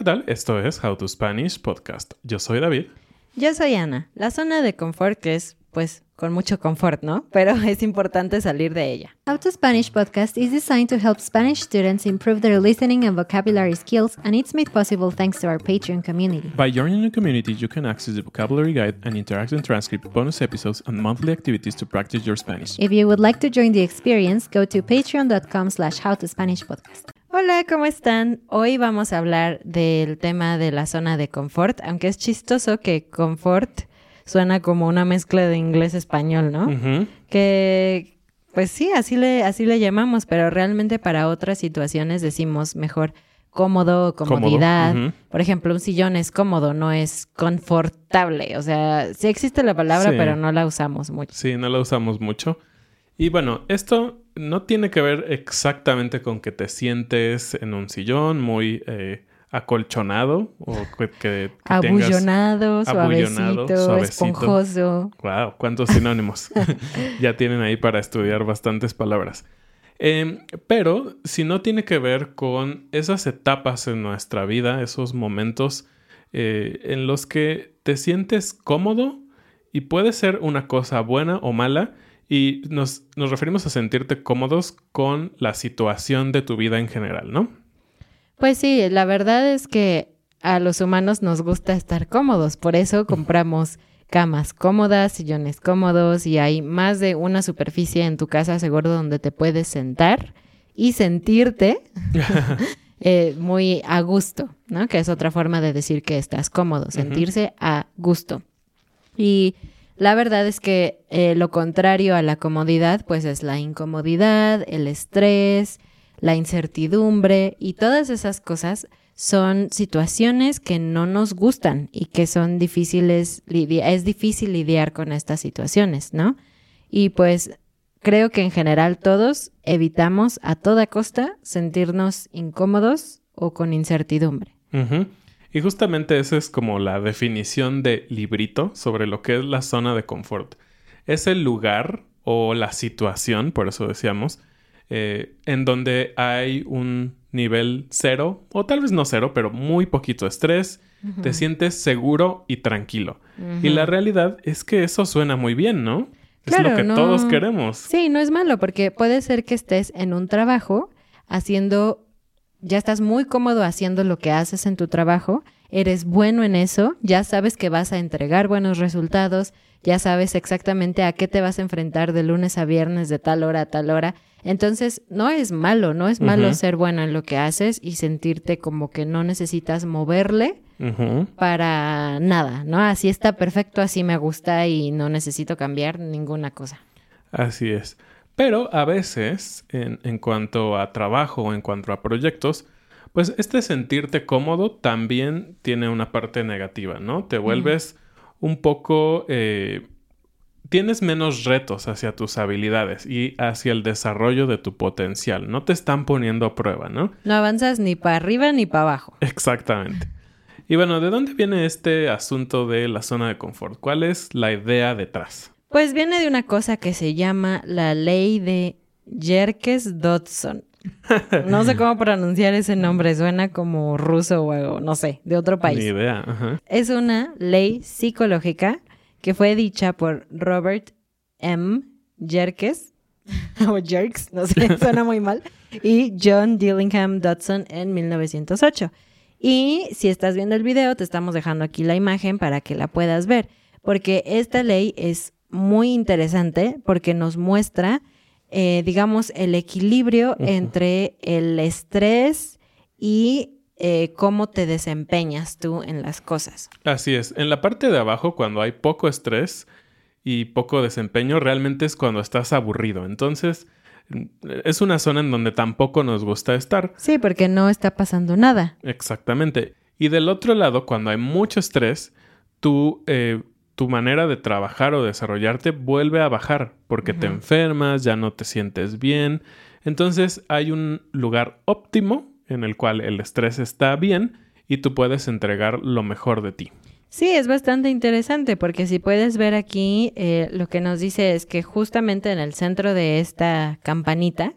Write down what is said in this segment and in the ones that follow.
¿qué tal? Esto es How to Spanish Podcast. Yo soy David. Yo soy Ana. La zona de confort que es, pues, con mucho confort, ¿no? Pero es importante salir de ella. How to Spanish podcast is designed to help Spanish students improve their listening and vocabulary skills, and it's made possible thanks to our Patreon community. By joining the community, you can access the vocabulary guide and interactive transcript, bonus episodes, and monthly activities to practice your Spanish. If you would like to join the experience, go to patreon.com slash howtospanishpodcast. Hola, ¿cómo están? Hoy vamos a hablar del tema de la zona de confort, aunque es chistoso que confort suena como una mezcla de inglés-español, ¿no? Que, pues sí, así le, así le llamamos, pero realmente para otras situaciones decimos mejor cómodo, comodidad. Por ejemplo, un sillón es cómodo, no es confortable. O sea, sí existe la palabra, Sí. pero no la usamos mucho. Sí, no la usamos mucho. Y bueno, esto no tiene que ver exactamente con que te sientes en un sillón muy eh, acolchonado o que, que- tengas... Abullonado, abullonado, suavecito, suavecito. esponjoso. Wow, cuántos sinónimos. ya tienen ahí para estudiar bastantes palabras. Em, pero si no tiene que ver con esas etapas en nuestra vida, esos momentos eh, en los que te sientes cómodo y puede ser una cosa buena o mala y nos, nos referimos a sentirte cómodos con la situación de tu vida en general, ¿no? Pues sí, la verdad es que a los humanos nos gusta estar cómodos, por eso compramos camas cómodas, sillones cómodos y hay más de una superficie en tu casa seguro donde te puedes sentar y sentirte eh, muy a gusto, ¿no? Que es otra forma de decir que estás cómodo, sentirse a gusto. Y la verdad es que eh, lo contrario a la comodidad, pues es la incomodidad, el estrés, la incertidumbre y todas esas cosas son situaciones que no nos gustan y que son difíciles, es difícil lidiar con estas situaciones, ¿no? Y pues creo que en general todos evitamos a toda costa sentirnos incómodos o con incertidumbre. Y justamente esa es como la definición de librito sobre lo que es la zona de confort. Es el lugar o la situación, por eso decíamos, eh, en donde hay un nivel cero, o tal vez no cero, pero muy poquito estrés, te sientes seguro y tranquilo. Y la realidad es que eso suena muy bien, ¿no? es lo que no- todos queremos. Sí, no es malo porque puede ser que estés en un trabajo haciendo, ya estás muy cómodo haciendo lo que haces en tu trabajo, eres bueno en eso, ya sabes que vas a entregar buenos resultados, ya sabes exactamente a qué te vas a enfrentar de lunes a viernes, de tal hora a tal hora. Entonces, no es malo, no es malo ser bueno en lo que haces y sentirte como que no necesitas moverle para nada, ¿no? Así está perfecto, así me gusta y no necesito cambiar ninguna cosa. Así es. Pero a veces, en, en cuanto a trabajo o en cuanto a proyectos, pues este sentirte cómodo también tiene una parte negativa, ¿no? Te vuelves un poco... eh, tienes menos retos hacia tus habilidades y hacia el desarrollo de tu potencial. No te están poniendo a prueba, ¿no? No avanzas ni para arriba ni para abajo. Exactamente. Y bueno, ¿de dónde viene este asunto de la zona de confort? ¿Cuál es la idea detrás? Pues viene de una cosa que se llama la ley de Yerkes-Dodson. No sé cómo pronunciar ese nombre, suena como ruso o algo, no sé, de otro Ni país. idea. Ajá. Es una ley psicológica que fue dicha por Robert M. Yerkes, o Jerks, no sé, suena muy mal, y John Dillingham Dodson en 1908. Y si estás viendo el video, te estamos dejando aquí la imagen para que la puedas ver, porque esta ley es muy interesante porque nos muestra, eh, digamos, el equilibrio entre el estrés y eh, cómo te desempeñas tú en las cosas. Así es. En la parte de abajo, cuando hay poco estrés y poco desempeño, realmente es cuando estás aburrido. Entonces, es una zona en donde tampoco nos gusta estar. Sí, porque no está pasando nada. Exactamente. Y del otro lado, cuando hay mucho estrés, tú, eh, tu manera de trabajar o desarrollarte vuelve a bajar porque te enfermas, ya no te sientes bien. Entonces, hay un lugar óptimo en el cual el estrés está bien y tú puedes entregar lo mejor de ti. Sí, es bastante interesante porque si puedes ver aquí, eh, lo que nos dice es que justamente en el centro de esta campanita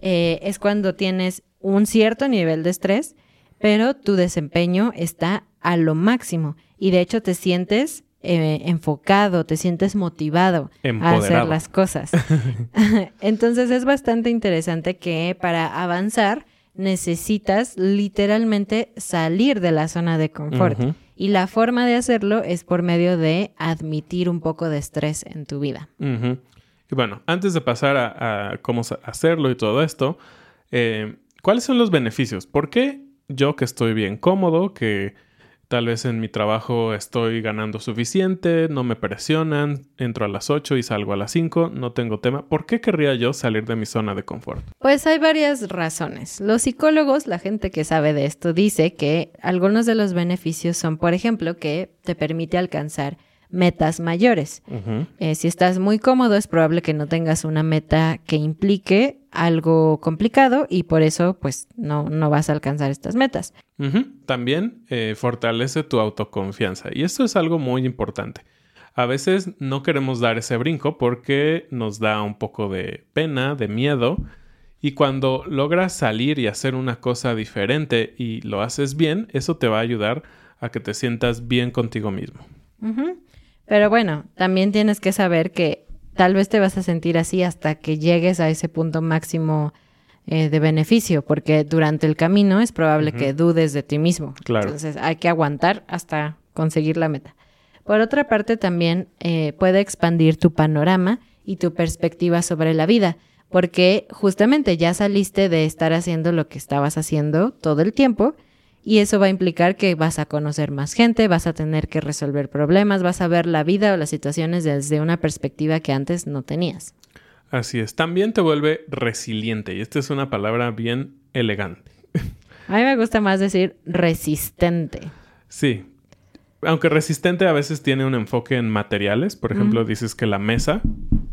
eh, es cuando tienes un cierto nivel de estrés, pero tu desempeño está a lo máximo y de hecho te sientes eh, enfocado, te sientes motivado a hacer las cosas. Entonces es bastante interesante que para avanzar necesitas literalmente salir de la zona de confort. Y la forma de hacerlo es por medio de admitir un poco de estrés en tu vida. Y bueno, antes de pasar a, a cómo hacerlo y todo esto, eh, ¿cuáles son los beneficios? ¿Por qué yo que estoy bien cómodo, que tal vez en mi trabajo estoy ganando suficiente, no me presionan, entro a las 8 y salgo a las 5, no tengo tema, ¿por qué querría yo salir de mi zona de confort? Pues hay varias razones. Los psicólogos, la gente que sabe de esto, dice que algunos de los beneficios son, por ejemplo, que te permite alcanzar metas mayores. Eh, si estás muy cómodo, es probable que no tengas una meta que implique algo complicado y por eso, pues, no, no vas a alcanzar estas metas. También eh, fortalece tu autoconfianza. Y esto es algo muy importante. A veces no queremos dar ese brinco porque nos da un poco de pena, de miedo. Y cuando logras salir y hacer una cosa diferente y lo haces bien, eso te va a ayudar a que te sientas bien contigo mismo. Pero bueno, también tienes que saber que tal vez te vas a sentir así hasta que llegues a ese punto máximo eh, de beneficio, porque durante el camino es probable que dudes de ti mismo. Claro. Entonces hay que aguantar hasta conseguir la meta. Por otra parte, también eh, puede expandir tu panorama y tu perspectiva sobre la vida, porque justamente ya saliste de estar haciendo lo que estabas haciendo todo el tiempo y eso va a implicar que vas a conocer más gente, vas a tener que resolver problemas, vas a ver la vida o las situaciones desde una perspectiva que antes no tenías. Así es. También te vuelve resiliente. Y esta es una palabra bien elegante. A mí me gusta más decir resistente. Sí. Aunque resistente a veces tiene un enfoque en materiales. Por ejemplo, dices que la mesa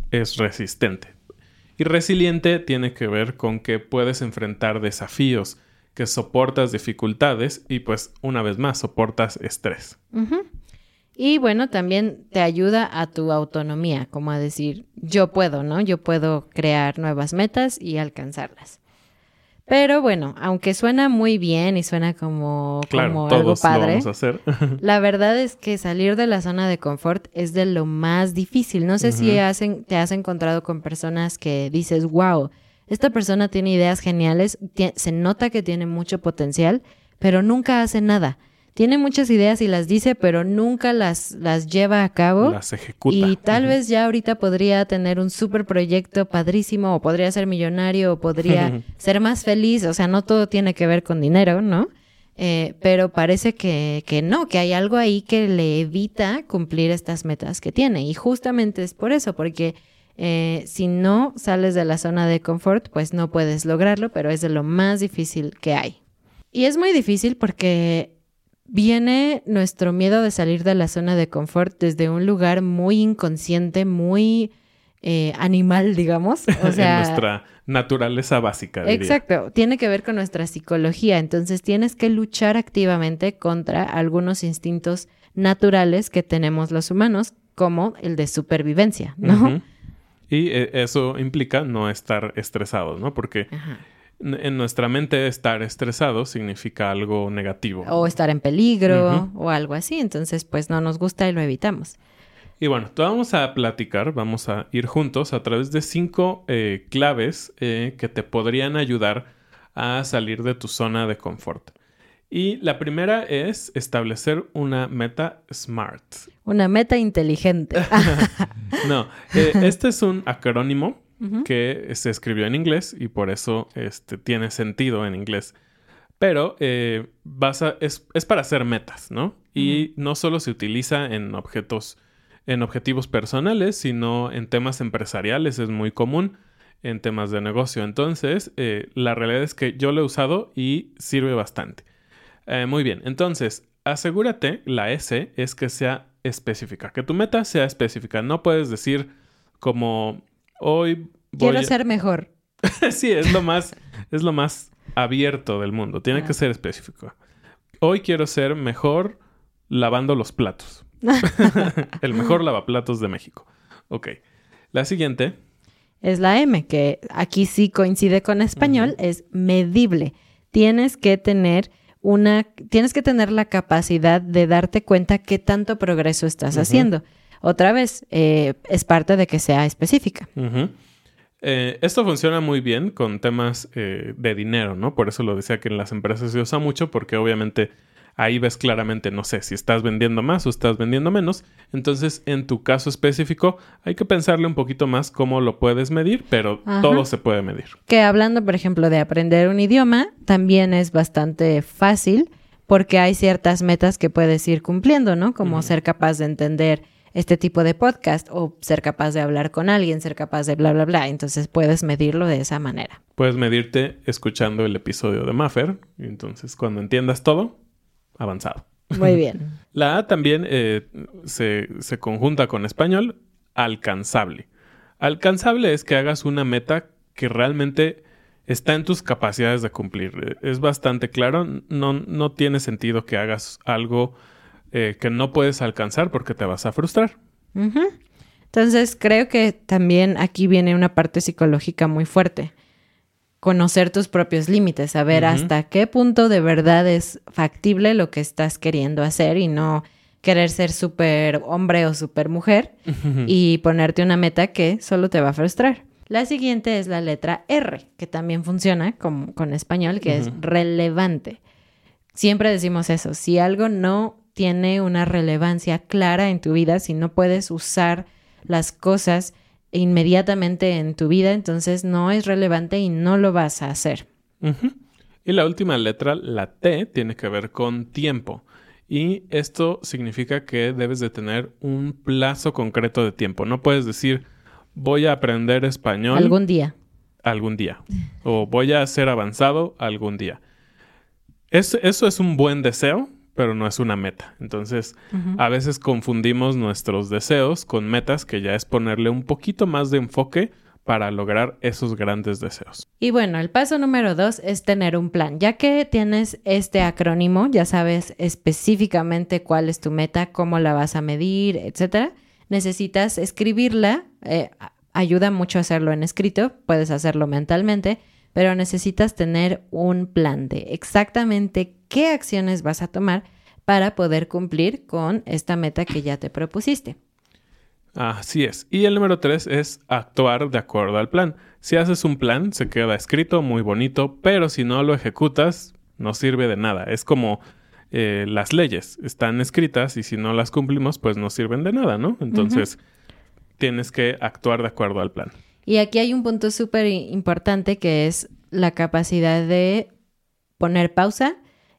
es resistente. Y resiliente tiene que ver con que puedes enfrentar desafíos, que soportas dificultades y pues una vez más soportas estrés. Y bueno, también te ayuda a tu autonomía, como a decir, yo puedo, ¿no? Yo puedo crear nuevas metas y alcanzarlas. Pero bueno, aunque suena muy bien y suena como, Claro, como algo lo padre, vamos a hacer. la verdad es que salir de la zona de confort es de lo más difícil. No sé si hacen, te has encontrado con personas que dices, wow, esta persona tiene ideas geniales, se nota que tiene mucho potencial, pero nunca hace nada. Tiene muchas ideas y las dice, pero nunca las, las lleva a cabo. Las ejecuta. Y tal vez ya ahorita podría tener un súper proyecto padrísimo, o podría ser millonario, o podría ser más feliz. O sea, no todo tiene que ver con dinero, ¿no? Eh, pero parece que, que no, que hay algo ahí que le evita cumplir estas metas que tiene. Y justamente es por eso, porque eh, si no sales de la zona de confort, pues no puedes lograrlo, pero es de lo más difícil que hay. Y es muy difícil porque viene nuestro miedo de salir de la zona de confort desde un lugar muy inconsciente, muy eh, animal, digamos. O sea, en nuestra naturaleza básica. diría. Exacto, tiene que ver con nuestra psicología, entonces tienes que luchar activamente contra algunos instintos naturales que tenemos los humanos, como el de supervivencia, ¿no? Y eh, eso implica no estar estresados, ¿no? Porque Ajá. en nuestra mente estar estresado significa algo negativo. O estar en peligro o algo así, entonces pues no nos gusta y lo evitamos. Y bueno, vamos a platicar, vamos a ir juntos a través de cinco eh, claves eh, que te podrían ayudar a salir de tu zona de confort. Y la primera es establecer una meta SMART. Una meta inteligente. No, eh, este es un acrónimo que se escribió en inglés y por eso este, tiene sentido en inglés. Pero eh, vas a- es, es para hacer metas, ¿no? Y no solo se utiliza en objetos, en objetivos personales, sino en temas empresariales, es muy común en temas de negocio. Entonces, eh, la realidad es que yo lo he usado y sirve bastante. Eh, muy bien, entonces, asegúrate, la S es que sea específica, que tu meta sea específica. No puedes decir como hoy voy Quiero a- ser mejor. sí, es lo más, es lo más abierto del mundo. Tiene Ah. que ser específico. Hoy quiero ser mejor lavando los platos. El mejor lavaplatos de México. Ok. La siguiente. Es la M, que aquí sí coincide con español, es medible. Tienes que tener una, tienes que tener la capacidad de darte cuenta qué tanto progreso estás haciendo. Otra vez, eh, es parte de que sea específica. Eh, esto funciona muy bien con temas eh, de dinero, ¿no? Por eso lo decía que en las empresas se usa mucho, porque obviamente ahí ves claramente, no sé, si estás vendiendo más o estás vendiendo menos. Entonces, en tu caso específico, hay que pensarle un poquito más cómo lo puedes medir, pero Ajá. todo se puede medir. Que hablando, por ejemplo, de aprender un idioma, también es bastante fácil porque hay ciertas metas que puedes ir cumpliendo, ¿no? Como ser capaz de entender este tipo de podcast o ser capaz de hablar con alguien, ser capaz de bla, bla, bla. Entonces puedes medirlo de esa manera. Puedes medirte escuchando el episodio de Maffer. Entonces, cuando entiendas todo, avanzado. Muy bien. La A también eh, se, se conjunta con español, alcanzable. Alcanzable es que hagas una meta que realmente está en tus capacidades de cumplir. Es bastante claro, no, no tiene sentido que hagas algo eh, que no puedes alcanzar porque te vas a frustrar. Entonces, creo que también aquí viene una parte psicológica muy fuerte. Conocer tus propios límites, saber hasta qué punto de verdad es factible lo que estás queriendo hacer y no querer ser súper hombre o súper mujer y ponerte una meta que solo te va a frustrar. La siguiente es la letra R, que también funciona con español, que es relevante. Siempre decimos eso, si algo no tiene una relevancia clara en tu vida, si no puedes usar las cosas inmediatamente en tu vida, entonces no es relevante y no lo vas a hacer. Y la última letra, la T, tiene que ver con tiempo. Y esto significa que debes de tener un plazo concreto de tiempo. No puedes decir, voy a aprender español Algún día. algún día. O voy a ser avanzado algún día. Es- eso es un buen deseo, pero no es una meta. Entonces, a veces confundimos nuestros deseos con metas que ya es ponerle un poquito más de enfoque para lograr esos grandes deseos. Y bueno, el paso número dos es tener un plan. Ya que tienes este acrónimo, ya sabes específicamente cuál es tu meta, cómo la vas a medir, etcétera. Necesitas escribirla. eh, ayuda mucho hacerlo en escrito, puedes hacerlo mentalmente, pero necesitas tener un plan de exactamente qué acciones vas a tomar para poder cumplir con esta meta que ya te propusiste. Así es. Y el número tres es actuar de acuerdo al plan. Si haces un plan, se queda escrito, muy bonito, pero si no lo ejecutas, no sirve de nada. Es como eh, las leyes, están escritas y si no las cumplimos, pues no sirven de nada, ¿no? Entonces, tienes que actuar de acuerdo al plan. Y aquí hay un punto súper importante que es la capacidad de poner pausa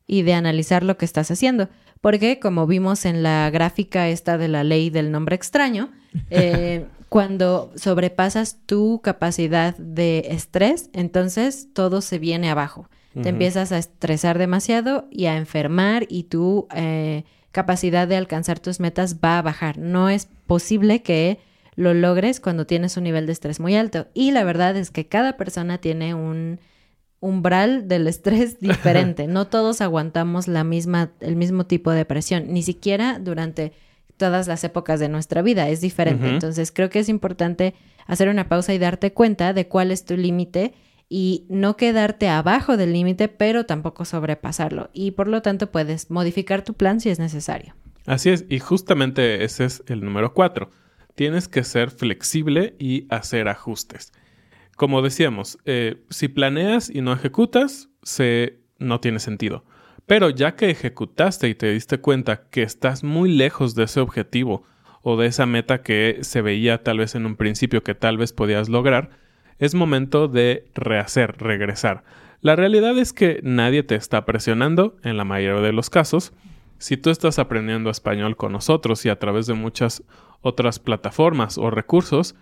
y de analizar lo que estás haciendo. Porque como vimos en la gráfica esta de la ley del nombre extraño, eh, cuando sobrepasas tu capacidad de estrés, entonces todo se viene abajo. Te empiezas a estresar demasiado y a enfermar y tu eh, capacidad de alcanzar tus metas va a bajar. No es posible que lo logres cuando tienes un nivel de estrés muy alto. Y la verdad es que cada persona tiene un umbral del estrés diferente. No todos aguantamos la misma, el mismo tipo de presión, ni siquiera durante todas las épocas de nuestra vida. Es diferente. Entonces creo que es importante hacer una pausa y darte cuenta de cuál es tu límite y no quedarte abajo del límite, pero tampoco sobrepasarlo. Y por lo tanto puedes modificar tu plan si es necesario. Así es, y justamente ese es el número cuatro. Tienes que ser flexible y hacer ajustes. Como decíamos, eh, si planeas y no ejecutas, no tiene sentido. Pero ya que ejecutaste y te diste cuenta que estás muy lejos de ese objetivo o de esa meta que se veía tal vez en un principio que tal vez podías lograr, es momento de rehacer, regresar. La realidad es que nadie te está presionando en la mayoría de los casos. Si tú estás aprendiendo español con nosotros y a través de muchas otras plataformas o recursos,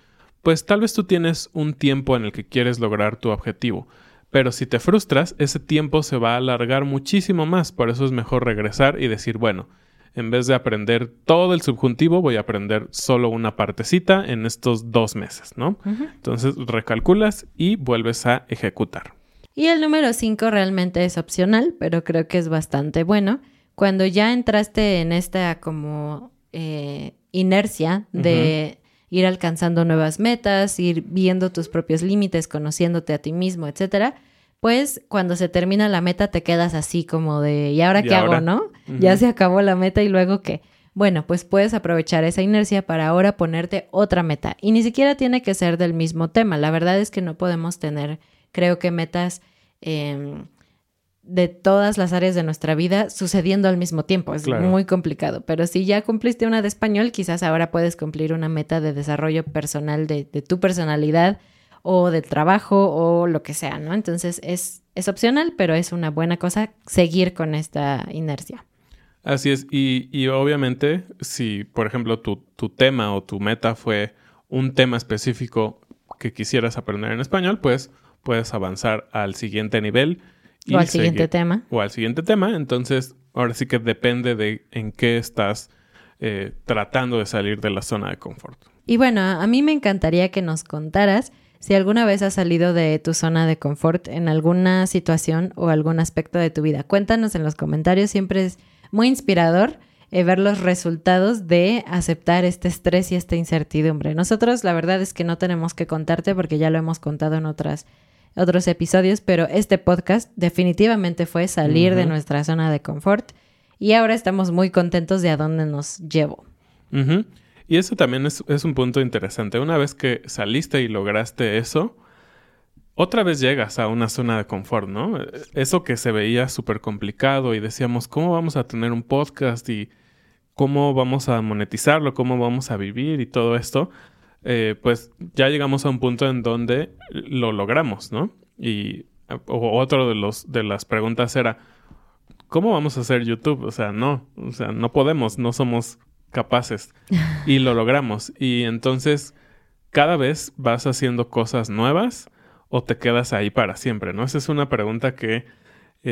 pues tal vez tú tienes un tiempo en el que quieres lograr tu objetivo. Pero si te frustras, ese tiempo se va a alargar muchísimo más. Por eso es mejor regresar y decir, bueno, en vez de aprender todo el subjuntivo, voy a aprender solo una partecita en estos dos meses, ¿no? Entonces recalculas y vuelves a ejecutar. Y el número 5 realmente es opcional, pero creo que es bastante bueno. Cuando ya entraste en esta como eh, inercia de ir alcanzando nuevas metas, ir viendo tus propios límites, conociéndote a ti mismo, etcétera, pues cuando se termina la meta te quedas así como de, ¿y ahora ¿Y qué ahora? hago, no? Ya se acabó la meta y luego qué. Bueno, pues puedes aprovechar esa inercia para ahora ponerte otra meta. Y ni siquiera tiene que ser del mismo tema. La verdad es que no podemos tener, creo que, metas em, de todas las áreas de nuestra vida sucediendo al mismo tiempo. Es Claro. muy complicado. Pero si ya cumpliste una de español, quizás ahora puedes cumplir una meta de desarrollo personal de, de tu personalidad o del trabajo o lo que sea, ¿no? Entonces es, es opcional, pero es una buena cosa seguir con esta inercia. Así es, y, y obviamente si, por ejemplo, tu, tu tema o tu meta fue un tema específico que quisieras aprender en español, pues puedes avanzar al siguiente nivel. Y O al siguiente seguir- tema. O al siguiente tema. Entonces, ahora sí que depende de en qué estás eh, tratando de salir de la zona de confort. Y bueno, a mí me encantaría que nos contaras si alguna vez has salido de tu zona de confort en alguna situación o algún aspecto de tu vida. Cuéntanos en los comentarios, siempre es muy inspirador eh, ver los resultados de aceptar este estrés y esta incertidumbre. Nosotros la verdad es que no tenemos que contarte porque ya lo hemos contado en otras, otros episodios, pero este podcast definitivamente fue salir de nuestra zona de confort y ahora estamos muy contentos de a dónde nos llevó. Ujú. Y eso también es, es un punto interesante. Una vez que saliste y lograste eso, otra vez llegas a una zona de confort, ¿no? Eso que se veía súper complicado y decíamos, ¿cómo vamos a tener un podcast y cómo vamos a monetizarlo, cómo vamos a vivir y todo esto? Eh, pues ya llegamos a un punto en donde lo logramos, ¿no? Y otro de los de las preguntas era, ¿cómo vamos a hacer YouTube? O sea, no, o sea, no podemos, no somos capaces. Y lo logramos. Y entonces, cada vez vas haciendo cosas nuevas o te quedas ahí para siempre, ¿no? Esa es una pregunta que,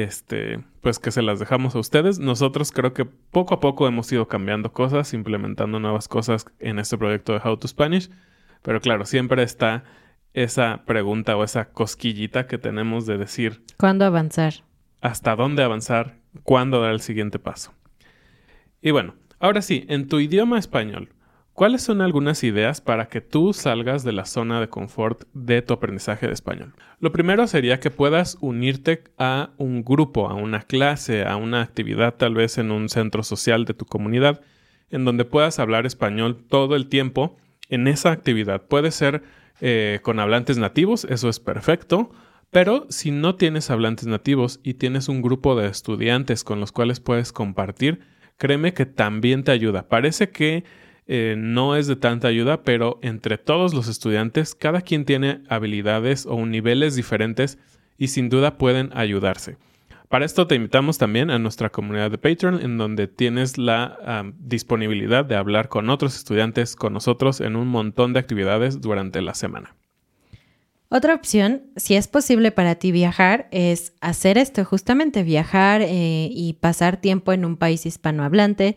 este, pues que se las dejamos a ustedes. Nosotros creo que poco a poco hemos ido cambiando cosas, implementando nuevas cosas en este proyecto de How to Spanish. Pero claro, siempre está esa pregunta o esa cosquillita que tenemos de decir, ¿Cuándo avanzar? hasta dónde avanzar, cuándo dar el siguiente paso. Y bueno, ahora sí, en tu idioma español, ¿cuáles son algunas ideas para que tú salgas de la zona de confort de tu aprendizaje de español? Lo primero sería que puedas unirte a un grupo, a una clase, a una actividad tal vez en un centro social de tu comunidad, en donde puedas hablar español todo el tiempo en esa actividad. Puede ser eh, con hablantes nativos, eso es perfecto. Pero si no tienes hablantes nativos y tienes un grupo de estudiantes con los cuales puedes compartir, créeme que también te ayuda. Parece que eh, no es de tanta ayuda, pero entre todos los estudiantes, cada quien tiene habilidades o niveles diferentes y sin duda pueden ayudarse. Para esto te invitamos también a nuestra comunidad de Patreon, en donde tienes la disponibilidad de hablar con otros estudiantes, con nosotros, en un montón de actividades durante la semana. Otra opción, si es posible para ti viajar, es hacer esto, justamente viajar eh, y pasar tiempo en un país hispanohablante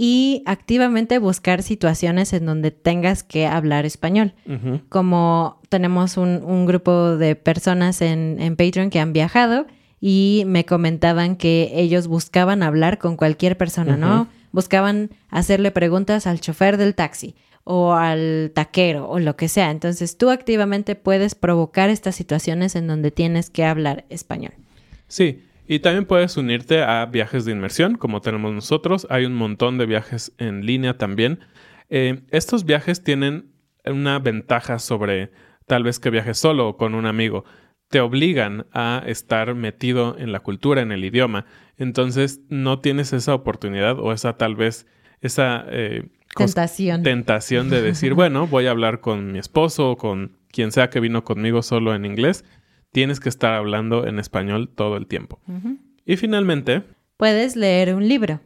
y activamente buscar situaciones en donde tengas que hablar español. Como tenemos un, un grupo de personas en, en Patreon que han viajado y me comentaban que ellos buscaban hablar con cualquier persona, ¿no? Buscaban hacerle preguntas al chofer del taxi o al taquero o lo que sea. Entonces tú activamente puedes provocar estas situaciones en donde tienes que hablar español. Sí, y también puedes unirte a viajes de inmersión, como tenemos nosotros. Hay un montón de viajes en línea también. Eh, estos viajes tienen una ventaja sobre tal vez que viajes solo o con un amigo. Te obligan a estar metido en la cultura, en el idioma. Entonces no tienes esa oportunidad o esa tal vez esa eh, Tentación. tentación de decir, bueno, voy a hablar con mi esposo o con quien sea que vino conmigo solo en inglés. Tienes que estar hablando en español todo el tiempo. Y finalmente, Puedes leer un libro.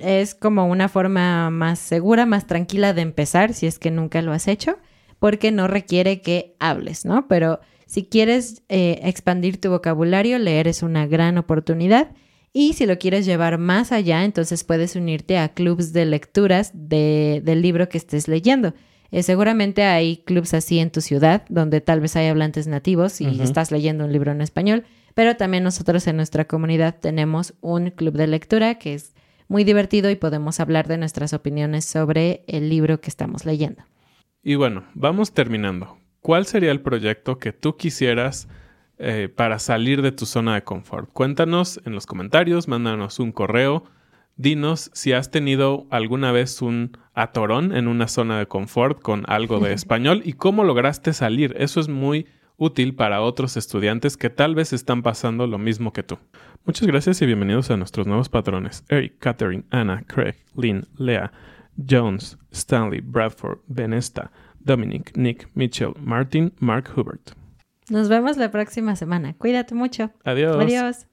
Es como una forma más segura, más tranquila de empezar si es que nunca lo has hecho, porque no requiere que hables, ¿no? Pero si quieres eh, expandir tu vocabulario, leer es una gran oportunidad. Y si lo quieres llevar más allá, entonces puedes unirte a clubs de lecturas de- del libro que estés leyendo. Eh, seguramente hay clubs así en tu ciudad, donde tal vez hay hablantes nativos y estás leyendo un libro en español, pero también nosotros en nuestra comunidad tenemos un club de lectura que es muy divertido y podemos hablar de nuestras opiniones sobre el libro que estamos leyendo. y bueno, vamos terminando. ¿Cuál sería el proyecto que tú quisieras eh, para salir de tu zona de confort. Cuéntanos en los comentarios, mándanos un correo, dinos si has tenido alguna vez un atorón en una zona de confort con algo de español y cómo lograste salir. Eso es muy útil para otros estudiantes que tal vez están pasando lo mismo que tú. Muchas gracias y bienvenidos a nuestros nuevos patrones. Eric, Catherine, Anna, Craig, Lynn, Lea, Jones, Stanley, Bradford, Benesta, Dominic, Nick, Mitchell, Martin, Mark Hubert. Nos vemos la próxima semana. Cuídate mucho. Adiós. Adiós.